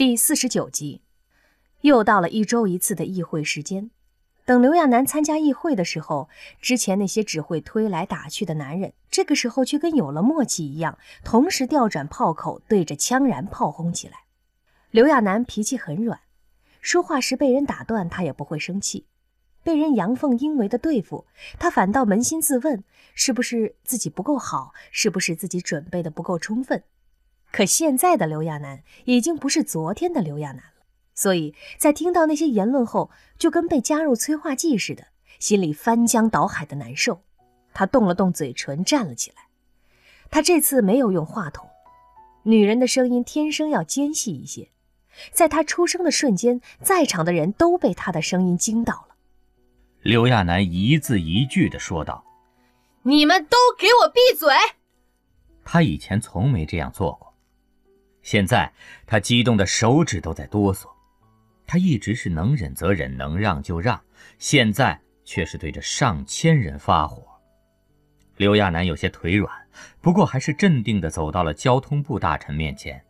第四十九集，又到了一周一次的议会时间。等刘亚楠参加议会的时候，之前那些只会推来打去的男人，这个时候却跟有了默契一样，同时调转炮口，对着枪然炮轰起来。刘亚楠脾气很软，说话时被人打断，他也不会生气；被人阳奉阴违的对付，他反倒扪心自问：是不是自己不够好？是不是自己准备的不够充分？可现在的刘亚楠已经不是昨天的刘亚楠了。所以在听到那些言论后，就跟被加入催化剂似的，心里翻江倒海的难受。他动了动嘴唇，站了起来。他这次没有用话筒，女人的声音天生要尖细一些。在他出声的瞬间，在场的人都被他的声音惊到了。刘亚楠一字一句地说道：“你们都给我闭嘴！”他以前从没这样做过，现在他激动的手指都在哆嗦。他一直是能忍则忍，能让就让，现在却是对着上千人发火。刘亚楠有些腿软，不过还是镇定地走到了交通部大臣面前，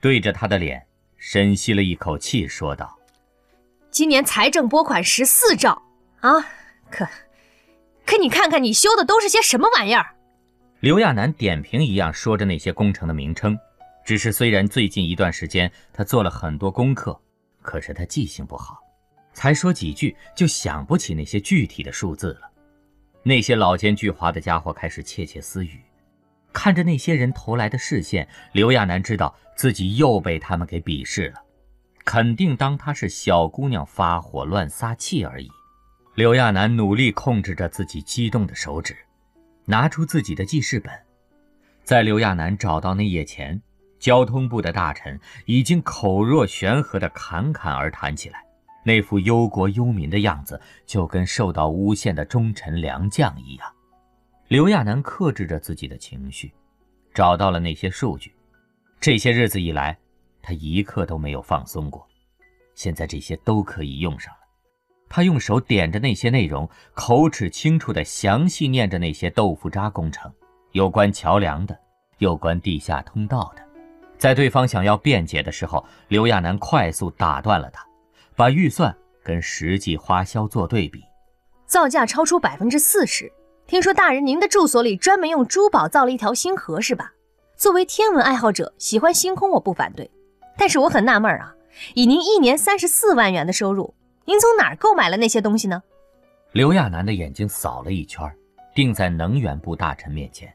对着他的脸深吸了一口气，说道：“今年财政拨款十四兆啊，可可你看看你修的都是些什么玩意儿？”刘亚楠点评一样说着那些工程的名称，只是虽然最近一段时间他做了很多功课。可是他记性不好，才说几句就想不起那些具体的数字了。那些老奸巨猾的家伙开始窃窃私语，看着那些人投来的视线，刘亚楠知道自己又被他们给鄙视了，肯定当他是小姑娘发火乱撒气而已。刘亚楠努力控制着自己激动的手指，拿出自己的记事本，在刘亚楠找到那页前。交通部的大臣已经口若悬河地侃侃而谈起来，那副忧国忧民的样子，就跟受到诬陷的忠臣良将一样。刘亚楠克制着自己的情绪，找到了那些数据。这些日子以来，他一刻都没有放松过。现在这些都可以用上了。他用手点着那些内容，口齿清楚地详细念着那些豆腐渣工程，有关桥梁的，有关地下通道的。在对方想要辩解的时候，刘亚楠快速打断了他，把预算跟实际花销做对比，造价超出百分之四十。听说大人您的住所里专门用珠宝造了一条星河，是吧？作为天文爱好者，喜欢星空我不反对，但是我很纳闷啊，以您一年三十四万元的收入，您从哪儿购买了那些东西呢？刘亚楠的眼睛扫了一圈，定在能源部大臣面前，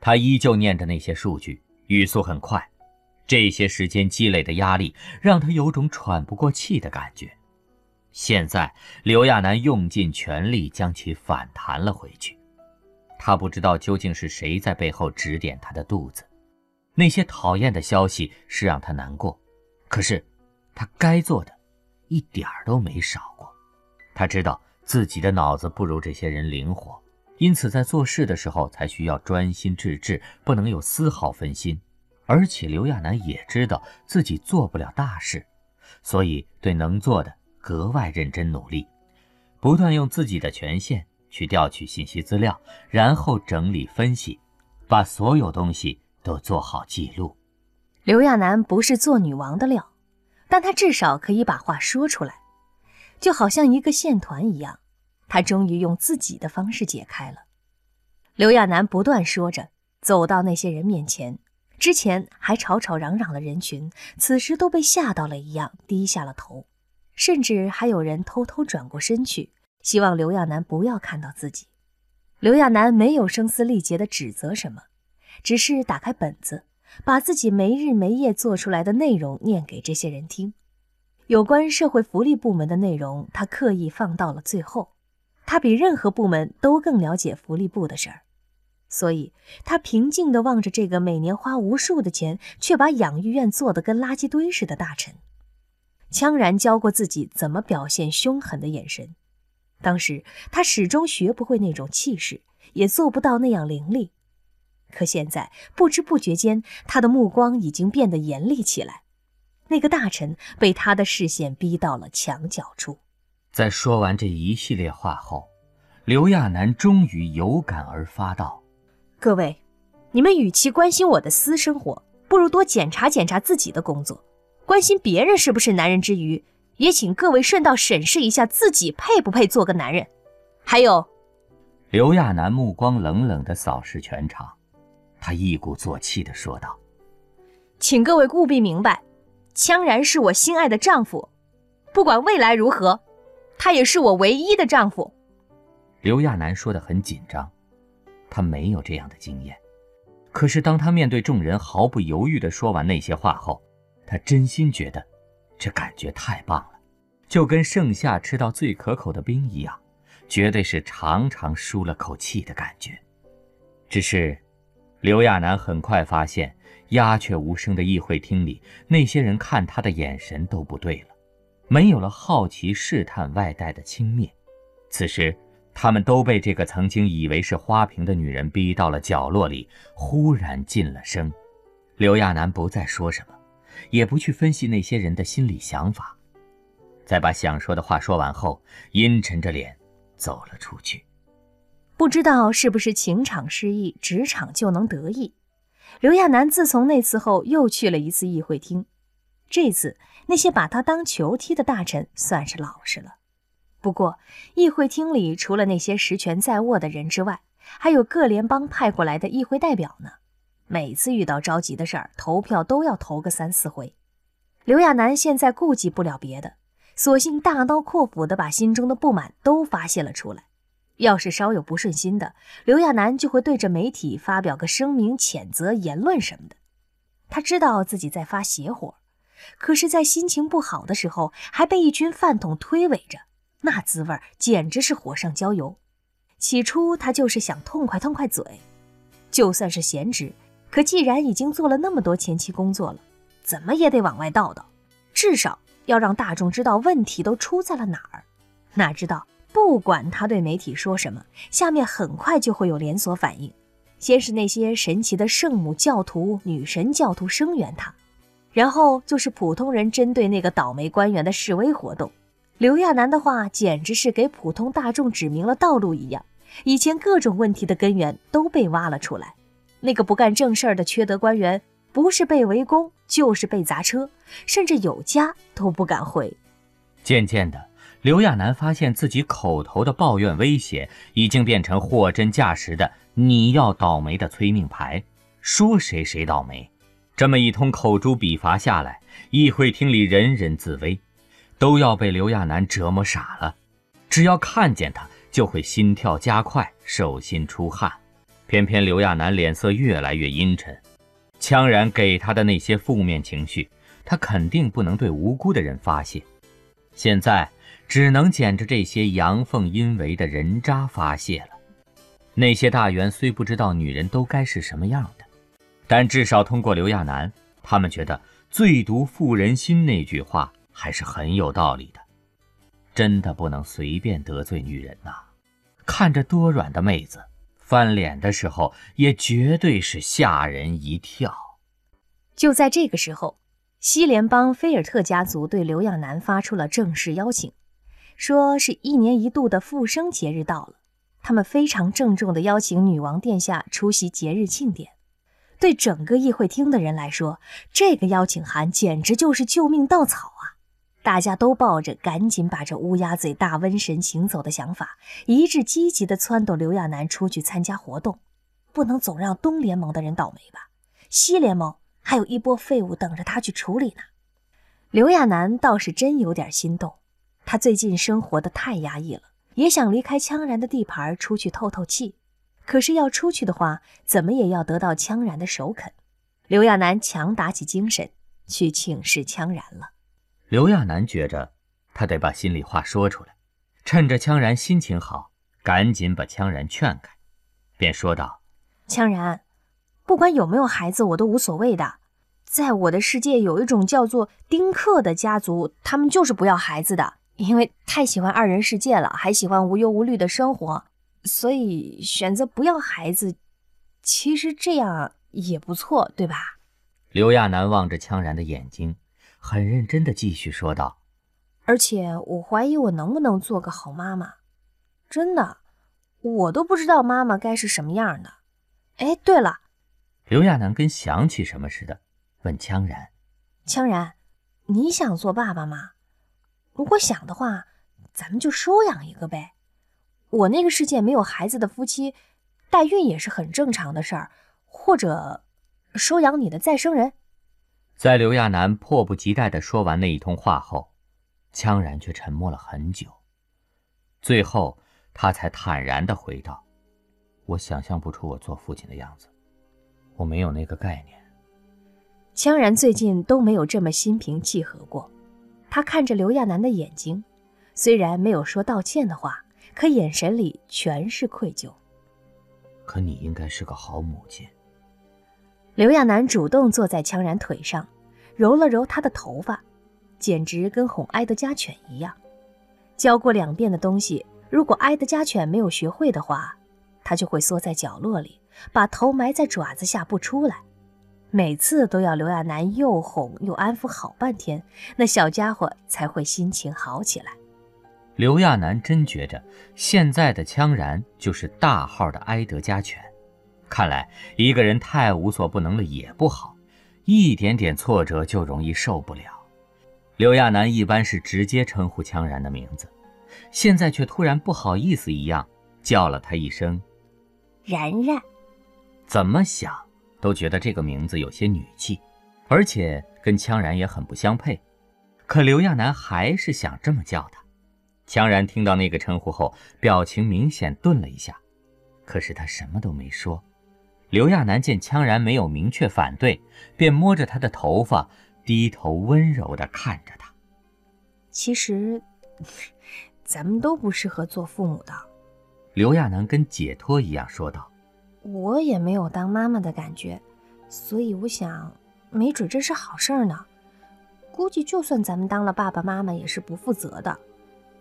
他依旧念着那些数据，语速很快。这些时间积累的压力让他有种喘不过气的感觉。现在，刘亚楠用尽全力将其反弹了回去。他不知道究竟是谁在背后指点他的肚子。那些讨厌的消息是让他难过，可是他该做的一点儿都没少过。他知道自己的脑子不如这些人灵活，因此在做事的时候才需要专心致志，不能有丝毫分心。而且刘亚楠也知道自己做不了大事，所以对能做的格外认真努力，不断用自己的权限去调取信息资料，然后整理分析，把所有东西都做好记录。刘亚楠不是做女王的料，但他至少可以把话说出来，就好像一个线团一样，他终于用自己的方式解开了。刘亚楠不断说着，走到那些人面前。之前还吵吵嚷嚷的人群，此时都被吓到了一样，低下了头，甚至还有人偷偷转过身去，希望刘亚楠不要看到自己。刘亚楠没有声嘶力竭地指责什么，只是打开本子，把自己没日没夜做出来的内容念给这些人听。有关社会福利部门的内容，他刻意放到了最后。他比任何部门都更了解福利部的事儿。所以，他平静地望着这个每年花无数的钱，却把养育院做得跟垃圾堆似的大臣，羌然教过自己怎么表现凶狠的眼神。当时他始终学不会那种气势，也做不到那样凌厉。可现在，不知不觉间，他的目光已经变得严厉起来。那个大臣被他的视线逼到了墙角处。在说完这一系列话后，刘亚楠终于有感而发道。各位，你们与其关心我的私生活，不如多检查检查自己的工作。关。心别人是不是男人之余，也请各位顺道审视一下自己配不配做个男人。还有，刘亚楠目光冷冷地扫视全场，他一鼓作气地说道：“请各位务必明白，羌然是我心爱的丈夫，不管未来如何，他也是我唯一的丈夫。”刘亚楠说得很紧张，他没有这样的经验。可是当他面对众人毫不犹豫地说完那些话后，他真心觉得，这感觉太棒了，就跟盛夏吃到最可口的冰一样，绝对是长长舒了口气的感觉。只是，刘亚楠很快发现，鸦雀无声的议会厅里，那些人看他的眼神都不对了，没有了好奇试探外带的轻蔑。此时。他们都被这个曾经以为是花瓶的女人逼到了角落里，忽然噤了声。刘亚楠不再说什么，也不去分析那些人的心理想法，在把想说的话说完后，阴沉着脸走了出去。不知道是不是情场失意，职场就能得意。刘亚楠自从那次后，又去了一次议会厅。这次那些把他当球踢的大臣，算是老实了。不过，议会厅里除了那些实权在握的人之外，还有各联邦派过来的议会代表呢。每次遇到着急的事儿，投票都要投个三四回。刘亚楠现在顾及不了别的，索性大刀阔斧地把心中的不满都发泄了出来。要是稍有不顺心的，刘亚楠就会对着媒体发表个声明、谴责言论什么的。他知道自己在发邪火，可是，在心情不好的时候，还被一群饭桶推诿着。那滋味简直是火上浇油。起初他就是想痛快痛快嘴，就算是闲职，可既然已经做了那么多前期工作了，怎么也得往外倒倒，至少要让大众知道问题都出在了哪儿。哪知道，不管他对媒体说什么，下面很快就会有连锁反应。先是那些神奇的圣母教徒、女神教徒声援他，然后就是普通人针对那个倒霉官员的示威活动。刘亚楠的话简直是给普通大众指明了道路一样，以前各种问题的根源都被挖了出来。那个不干正事儿的缺德官员，不是被围攻，就是被砸车，甚至有家都不敢回。渐渐的，刘亚楠发现自己口头的抱怨威胁，已经变成货真价实的“你要倒霉”的催命牌，说谁谁倒霉。这么一通口诛笔伐下来，议会厅里人人自危。都要被刘亚楠折磨傻了，只要看见他，就会心跳加快，手心出汗。偏偏刘亚楠脸色越来越阴沉，羌然给他的那些负面情绪，他肯定不能对无辜的人发泄，现在只能捡着这些阳奉阴违的人渣发泄了。那些大员虽不知道女人都该是什么样的，但至少通过刘亚楠，他们觉得“最毒妇人心”那句话。还是很有道理的，真的不能随便得罪女人呐！看着多软的妹子，翻脸的时候也绝对是吓人一跳。就在这个时候，西联邦菲尔特家族对刘亚楠发出了正式邀请，说是一年一度的复生节日到了，他们非常郑重地邀请女王殿下出席节日庆典。对整个议会厅的人来说，这个邀请函简直就是救命稻草！大家都抱着赶紧把这乌鸦嘴大瘟神请走的想法，一致积极地撺掇刘亚楠出去参加活动。不能总让东联盟的人倒霉吧？西联盟还有一波废物等着他去处理呢。刘亚楠倒是真有点心动，他最近生活的太压抑了，也想离开羌然的地盘出去透透气。可是要出去的话，怎么也要得到羌然的首肯。刘亚楠强打起精神去请示羌然了。刘亚楠觉着，他得把心里话说出来，趁着羌然心情好，赶紧把羌然劝开，便说道：“羌然，不管有没有孩子，我都无所谓的。在我的世界，有一种叫做丁克的家族，他们就是不要孩子的，因为太喜欢二人世界了，还喜欢无忧无虑的生活，所以选择不要孩子。其实这样也不错，对吧？”刘亚楠望着羌然的眼睛。很认真的继续说道：“而且我怀疑我能不能做个好妈妈，真的，我都不知道妈妈该是什么样的。哎，对了，刘亚楠跟想起什么似的，问羌然：‘羌然，你想做爸爸吗？如果想的话，咱们就收养一个呗。我那个世界没有孩子的夫妻，代孕也是很正常的事儿。或者，收养你的再生人。在刘亚楠迫不及待地说完那一通话后，羌然却沉默了很久。最后，他才坦然地回道：“我想象不出我做父亲的样子，我没有那个概念。”羌然最近都没有这么心平气和过。他看着刘亚楠的眼睛，虽然没有说道歉的话。可眼神里全是愧疚。可你应该是个好母亲。刘亚楠主动坐在羌然腿上，揉了揉他的头发，简直跟哄埃德加犬一样。教过两遍的东西，如果埃德加犬没有学会的话，他就会缩在角落里，把头埋在爪子下不出来。每次都要刘亚楠又哄又安抚好半天，那小家伙才会心情好起来。刘亚楠真觉着现在的羌然就是大号的埃德加犬。看来一个人太无所不能了也不好，一点点挫折就容易受不了。刘亚楠一般是直接称呼羌然的名字，现在却突然不好意思一样叫了他一声“然然”。怎么想都觉得这个名字有些女气，而且跟羌然也很不相配。可刘亚楠还是想这么叫他。羌然听到那个称呼后，表情明显顿了一下，可是他什么都没说。刘亚楠见羌然没有明确反对，便摸着他的头发，低头温柔地看着他。其实，咱们都不适合做父母的。刘亚楠跟解脱一样说道：“我也没有当妈妈的感觉，所以我想，没准这是好事呢。估计就算咱们当了爸爸妈妈，也是不负责的。”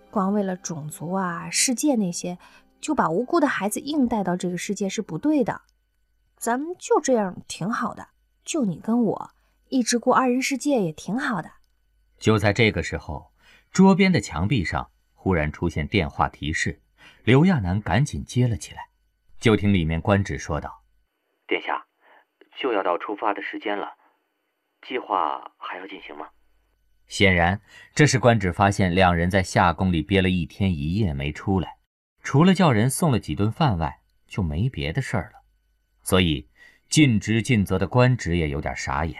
光为了种族啊、世界那些，就把无辜的孩子硬带到这个世界是不对的。咱们就这样挺好的，就你跟我一直过二人世界也挺好的。就在这个时候，桌边的墙壁上忽然出现电话提示，刘亚楠赶紧接了起来。就听里面官职说道：“殿下，就要到出发的时间了，计划还要进行吗？”显然，这是官职发现两人在夏宫里憋了一天一夜没出来，除了叫人送了几顿饭外，就没别的事儿了。所以，尽职尽责的官职也有点傻眼，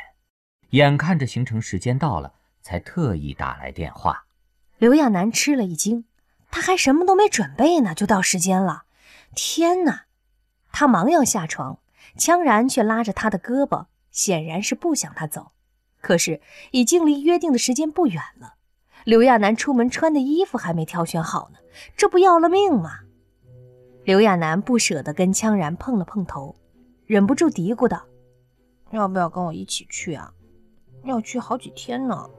眼看着行程时间到了，才特意打来电话。刘亚楠吃了一惊，他还什么都没准备呢，就到时间了！天哪！他忙要下床，羌然却拉着他的胳膊，显然是不想他走。可是已经离约定的时间不远了，刘亚楠出门穿的衣服还没挑选好呢，这不要了命吗？刘亚楠不舍得跟羌然碰了碰头，忍不住嘀咕道：“要不要跟我一起去啊？要去好几天呢。”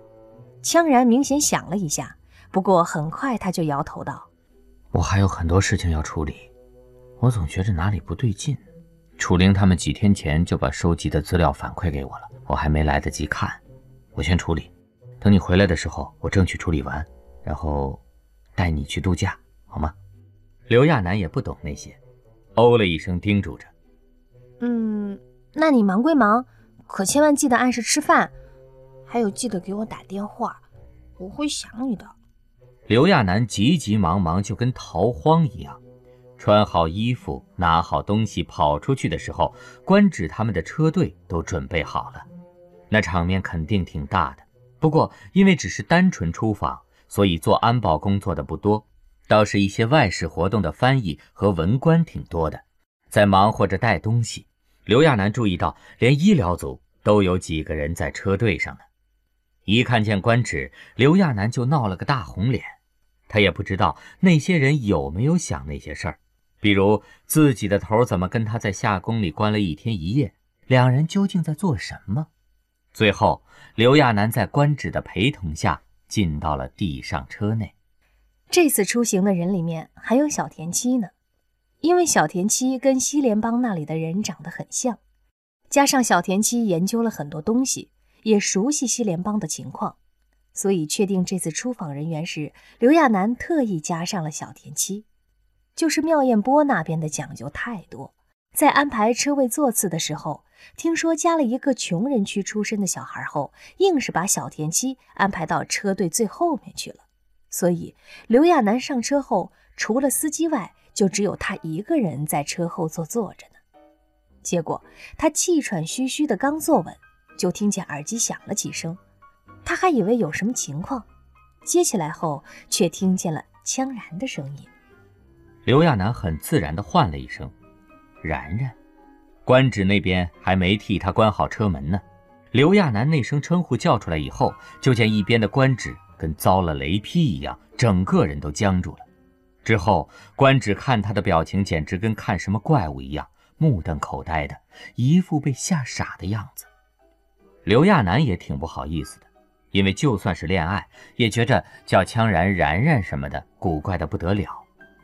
羌然明显想了一下，不过很快他就摇头道：“我还有很多事情要处理，我总觉着哪里不对劲。楚灵他们几天前就把收集的资料反馈给我了。”我还没来得及看，我先处理。等你回来的时候，我争取处理完，然后带你去度假，好吗？刘亚楠也不懂那些，哦了一声，叮嘱着：“嗯，那你忙归忙，可千万记得按时吃饭，还有记得给我打电话，我会想你的。”刘亚楠急急忙忙，就跟逃荒一样。穿好衣服，拿好东西，跑出去的时候，官职他们的车队都准备好了。那场面肯定挺大的，不过因为只是单纯出访，所以做安保工作的不多，倒是一些外事活动的翻译和文官挺多的，在忙活着带东西。刘亚楠注意到，连医疗组都有几个人在车队上呢。一看见官职，刘亚楠就闹了个大红脸。他也不知道那些人有没有想那些事儿，比如自己的头怎么跟他在夏宫里关了一天一夜，两人究竟在做什么。最后，刘亚楠在官职的陪同下进到了地上车内。这次出行的人里面还有小田七呢，因为小田七跟西联邦那里的人长得很像，加上小田七研究了很多东西，也熟悉西联邦的情况，所以确定这次出访人员时，刘亚楠特意加上了小田七。就是妙艳波那边的讲究太多，在安排车位座次的时候，听说加了一个穷人区出身的小孩后，硬是把小田七安排到车队最后面去了。所以刘亚楠上车后，除了司机外，就只有他一个人在车后座坐着呢。结果他气喘吁吁的刚坐稳，就听见耳机响了几声，他还以为有什么情况，接起来后却听见了羌然的声音。刘亚楠很自然地唤了一声。然然，官职那边还没替他关好车门呢。刘亚楠那声称呼叫出来以后，就见一边的官职跟遭了雷劈一样，整个人都僵住了。之后，官职看他的表情，简直跟看什么怪物一样，目瞪口呆的，一副被吓傻的样子。刘亚楠也挺不好意思的，因为就算是恋爱，也觉着叫羌然然然什么的古怪的不得了。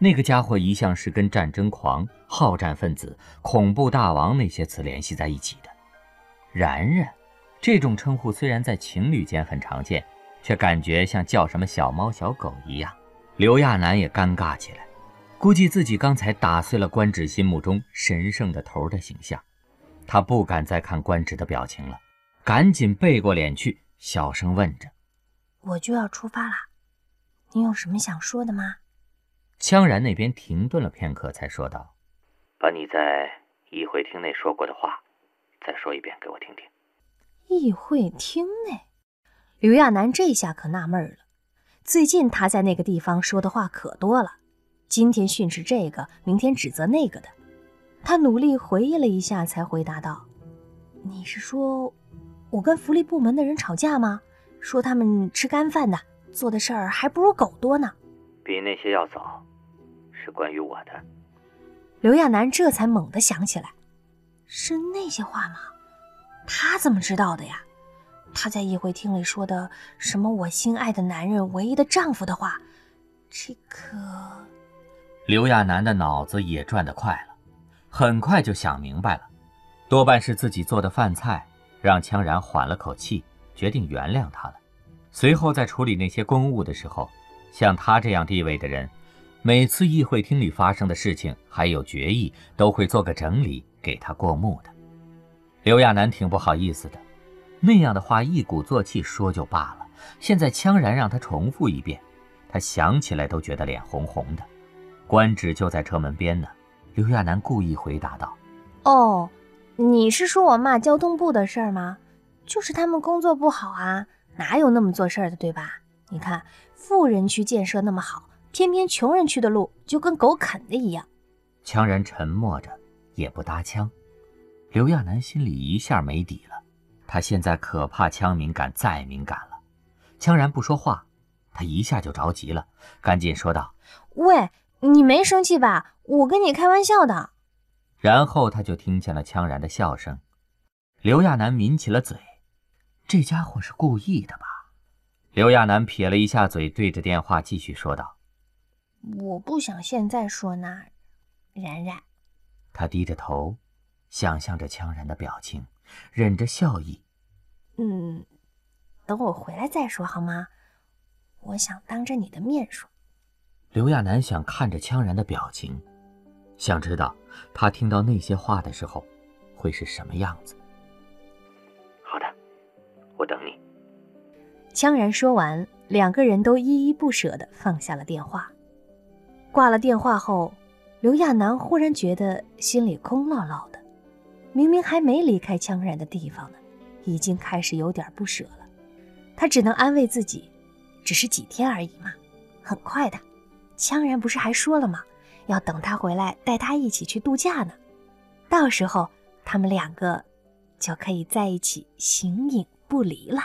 那个家伙一向是跟战争狂、好战分子、恐怖大王那些词联系在一起的。然然，这种称呼虽然在情侣间很常见，却感觉像叫什么小猫小狗一样。刘亚楠也尴尬起来，估计自己刚才打碎了官职心目中神圣的头的形象。他不敢再看官职的表情了，赶紧背过脸去，小声问着：“我就要出发了，你有什么想说的吗？”羌然那边停顿了片刻，才说道：“把你在议会厅内说过的话，再说一遍给我听听。”议会厅内，刘亚楠这下可纳闷了。最近他在那个地方说的话可多了，今天训斥这个，明天指责那个的。他努力回忆了一下，才回答道：“你是说我跟福利部门的人吵架吗？说他们吃干饭的，做的事儿还不如狗多呢？比那些要早。”是关于我的，刘亚楠这才猛地想起来，是那些话吗？他怎么知道的呀？他在议会厅里说的什么“我心爱的男人，唯一的丈夫”的话，这个……刘亚楠的脑子也转得快了，很快就想明白了，多半是自己做的饭菜让羌然缓了口气，决定原谅他了。随后在处理那些公务的时候，像他这样地位的人。每次议会厅里发生的事情还有决议，都会做个整理给他过目的。刘亚楠挺不好意思的，那样的话一鼓作气说就罢了，现在羌然让他重复一遍，他想起来都觉得脸红红的。官职就在车门边呢，刘亚楠故意回答道：“哦，你是说我骂交通部的事儿吗？就是他们工作不好啊，哪有那么做事儿的，对吧？你看富人区建设那么好。”偏偏穷人区的路就跟狗啃的一样。羌然沉默着，也不搭腔。刘亚楠心里一下没底了，他现在可怕枪敏感再敏感了。羌然不说话，他一下就着急了，赶紧说道：“喂，你没生气吧？我跟你开玩笑的。”然后他就听见了羌然的笑声。刘亚楠抿起了嘴，这家伙是故意的吧？刘亚楠撇了一下嘴，对着电话继续说道。我不想现在说呢，然然。他低着头，想象着羌然的表情，忍着笑意。嗯，等我回来再说好吗？我想当着你的面说。刘亚楠想看着羌然的表情，想知道他听到那些话的时候会是什么样子。好的，我等你。羌然说完，两个人都依依不舍地放下了电话。挂了电话后，刘亚楠忽然觉得心里空落落的。明明还没离开羌然的地方呢，已经开始有点不舍了。他只能安慰自己，只是几天而已嘛，很快的。羌然不是还说了吗？要等他回来带他一起去度假呢。到时候他们两个就可以在一起形影不离了。